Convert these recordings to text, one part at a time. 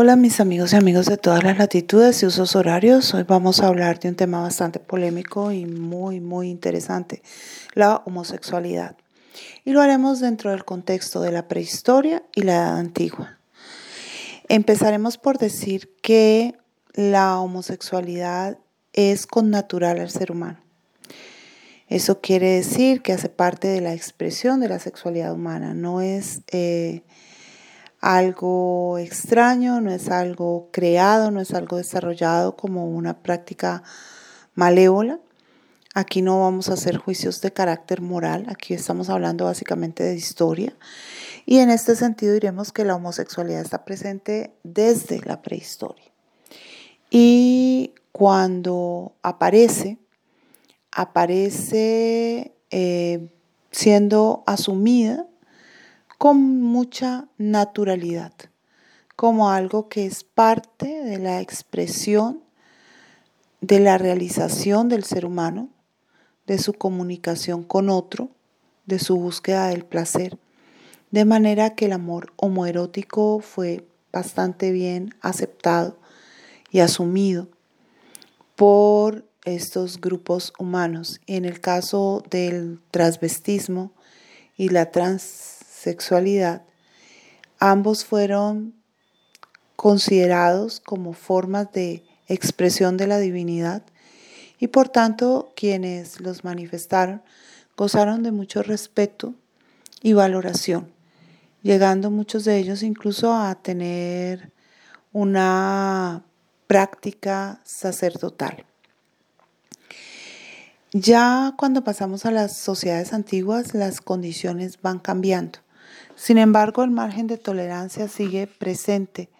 Hola mis amigos y amigos de todas las latitudes y usos horarios. Hoy vamos a hablar de un tema bastante polémico y muy, muy interesante, la homosexualidad. Y lo haremos dentro del contexto de la prehistoria y la edad antigua. Empezaremos por decir que la homosexualidad es connatural al ser humano. Eso quiere decir que hace parte de la expresión de la sexualidad humana, no es... Eh, algo extraño, no es algo creado, no es algo desarrollado como una práctica malévola. Aquí no vamos a hacer juicios de carácter moral, aquí estamos hablando básicamente de historia. Y en este sentido diremos que la homosexualidad está presente desde la prehistoria. Y cuando aparece, aparece eh, siendo asumida con mucha naturalidad, como algo que es parte de la expresión, de la realización del ser humano, de su comunicación con otro, de su búsqueda del placer. De manera que el amor homoerótico fue bastante bien aceptado y asumido por estos grupos humanos. En el caso del transvestismo y la trans sexualidad, ambos fueron considerados como formas de expresión de la divinidad y por tanto quienes los manifestaron gozaron de mucho respeto y valoración, llegando muchos de ellos incluso a tener una práctica sacerdotal. Ya cuando pasamos a las sociedades antiguas, las condiciones van cambiando. Sin embargo, el margen de tolerancia sigue presente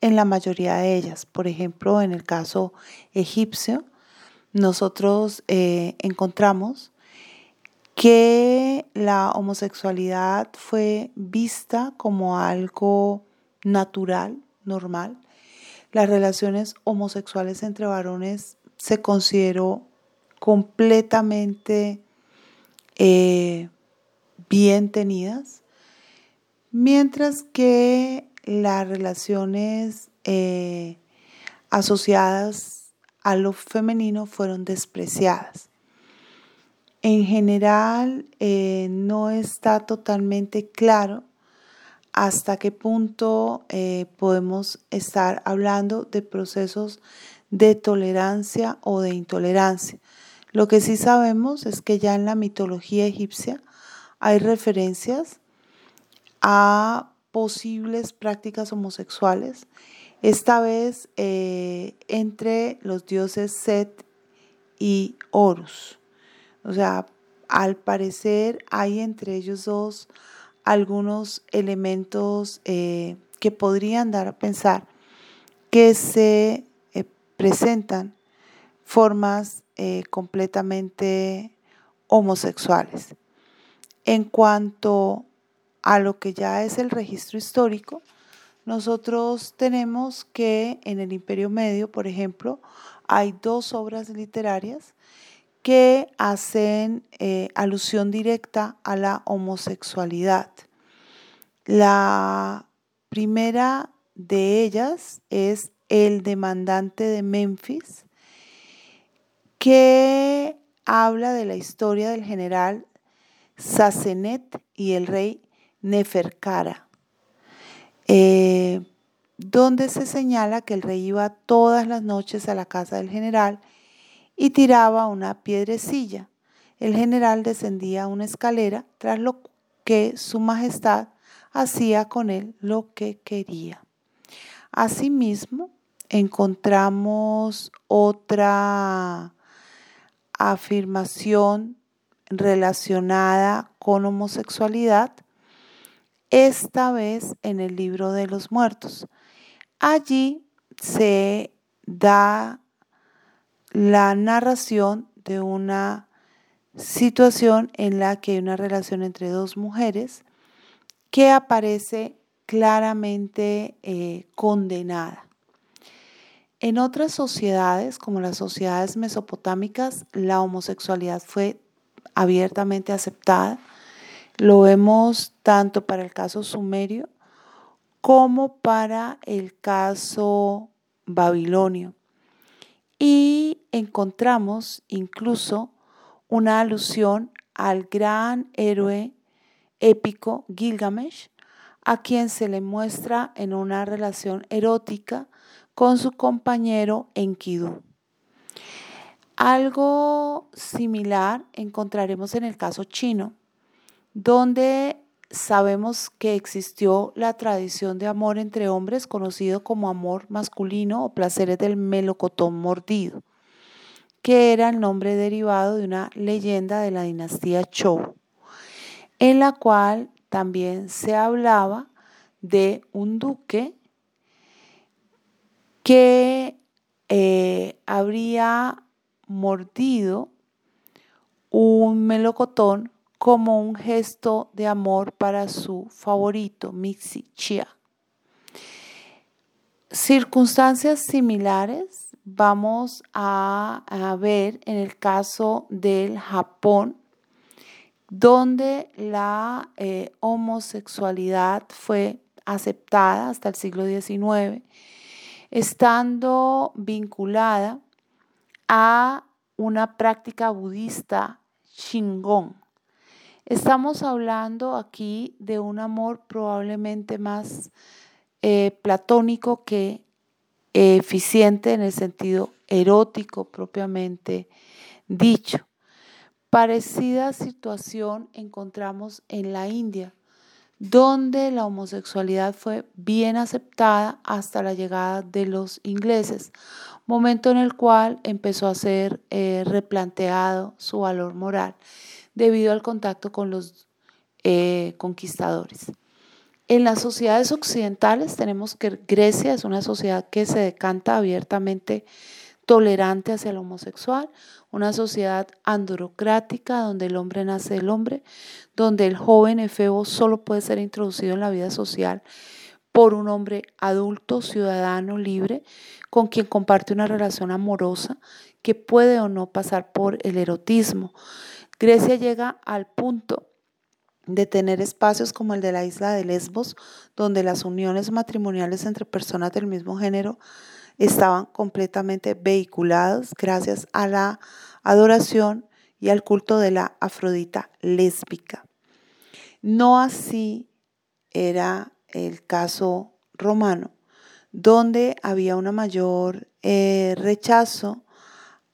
en la mayoría de ellas. Por ejemplo, en el caso egipcio, nosotros eh, encontramos que la homosexualidad fue vista como algo natural, normal. Las relaciones homosexuales entre varones se consideró completamente eh, bien tenidas mientras que las relaciones eh, asociadas a lo femenino fueron despreciadas. En general, eh, no está totalmente claro hasta qué punto eh, podemos estar hablando de procesos de tolerancia o de intolerancia. Lo que sí sabemos es que ya en la mitología egipcia hay referencias a posibles prácticas homosexuales, esta vez eh, entre los dioses Set y Horus. O sea, al parecer hay entre ellos dos algunos elementos eh, que podrían dar a pensar que se eh, presentan formas completamente homosexuales. En cuanto a lo que ya es el registro histórico, nosotros tenemos que en el Imperio Medio, por ejemplo, hay dos obras literarias que hacen eh, alusión directa a la homosexualidad. La primera de ellas es El demandante de Memphis, que habla de la historia del general Sasenet y el rey Neferkara, eh, donde se señala que el rey iba todas las noches a la casa del general y tiraba una piedrecilla. El general descendía una escalera, tras lo que su majestad hacía con él lo que quería. Asimismo, encontramos otra afirmación relacionada con homosexualidad esta vez en el libro de los muertos. Allí se da la narración de una situación en la que hay una relación entre dos mujeres que aparece claramente eh, condenada. En otras sociedades, como las sociedades mesopotámicas, la homosexualidad fue abiertamente aceptada lo vemos tanto para el caso sumerio como para el caso babilonio. Y encontramos incluso una alusión al gran héroe épico Gilgamesh, a quien se le muestra en una relación erótica con su compañero Enkidu. Algo similar encontraremos en el caso chino, donde sabemos que existió la tradición de amor entre hombres conocido como amor masculino o placeres del melocotón mordido, que era el nombre derivado de una leyenda de la dinastía Zhou, en la cual también se hablaba de un duque que eh, habría mordido un melocotón como un gesto de amor para su favorito, Mixi Chia. Circunstancias similares vamos a, ver en el caso del Japón, donde la eh, homosexualidad fue aceptada hasta el siglo XIX, estando vinculada a una práctica budista Shingon. Estamos hablando aquí de un amor probablemente más eh, platónico que eficiente en el sentido erótico propiamente dicho. Parecida situación encontramos en la India, donde la homosexualidad fue bien aceptada hasta la llegada de los ingleses, momento en el cual empezó a ser eh, replanteado su valor moral debido al contacto con los eh, conquistadores. En las sociedades occidentales tenemos que Grecia es una sociedad que se decanta abiertamente tolerante hacia el homosexual, una sociedad androcrática donde el hombre nace del hombre, donde el joven efebo solo puede ser introducido en la vida social por un hombre adulto, ciudadano, libre, con quien comparte una relación amorosa que puede o no pasar por el erotismo. Grecia llega al punto de tener espacios como el de la isla de Lesbos, donde las uniones matrimoniales entre personas del mismo género estaban completamente vehiculadas gracias a la adoración y al culto de la Afrodita lésbica. No así era el caso romano, donde había un mayor eh, rechazo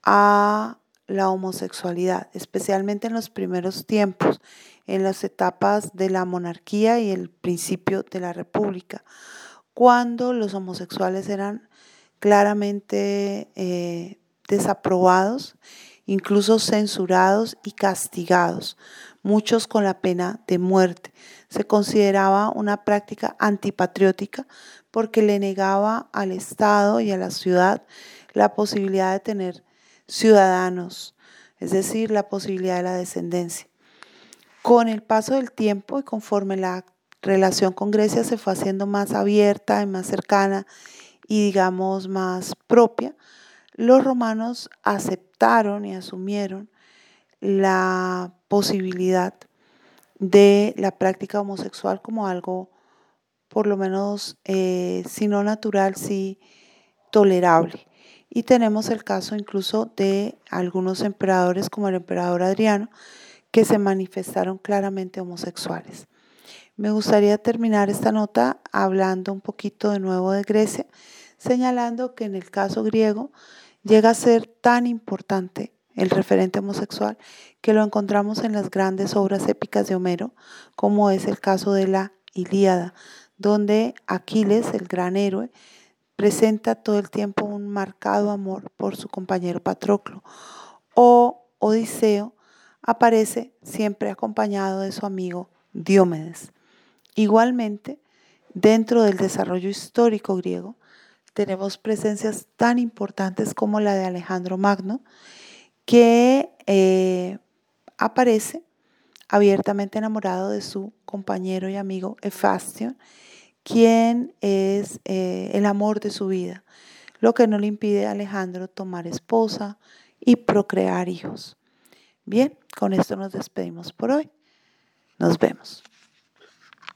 a la homosexualidad, especialmente en los primeros tiempos, en las etapas de la monarquía y el principio de la república, cuando los homosexuales eran claramente eh, desaprobados, incluso censurados y castigados, muchos con la pena de muerte. Se consideraba una práctica antipatriótica porque le negaba al Estado y a la ciudad la posibilidad de tener ciudadanos, es decir, la posibilidad de la descendencia. Con el paso del tiempo y conforme la relación con Grecia se fue haciendo más abierta y más cercana y digamos más propia, los romanos aceptaron y asumieron la posibilidad de la práctica homosexual como algo, por lo menos, eh, si no natural, sí tolerable. Y tenemos el caso incluso de algunos emperadores como el emperador Adriano, que se manifestaron claramente homosexuales. Me gustaría terminar esta nota hablando un poquito de nuevo de Grecia, señalando que en el caso griego llega a ser tan importante el referente homosexual que lo encontramos en las grandes obras épicas de Homero, como es el caso de la Ilíada, donde Aquiles, el gran héroe, presenta todo el tiempo un marcado amor por su compañero Patroclo. O Odiseo aparece siempre acompañado de su amigo Diomedes. Igualmente, dentro del desarrollo histórico griego, tenemos presencias tan importantes como la de Alejandro Magno, que eh, aparece abiertamente enamorado de su compañero y amigo Efastion quién es eh, el amor de su vida, lo que no le impide a Alejandro tomar esposa y procrear hijos. Bien, con esto nos despedimos por hoy. Nos vemos.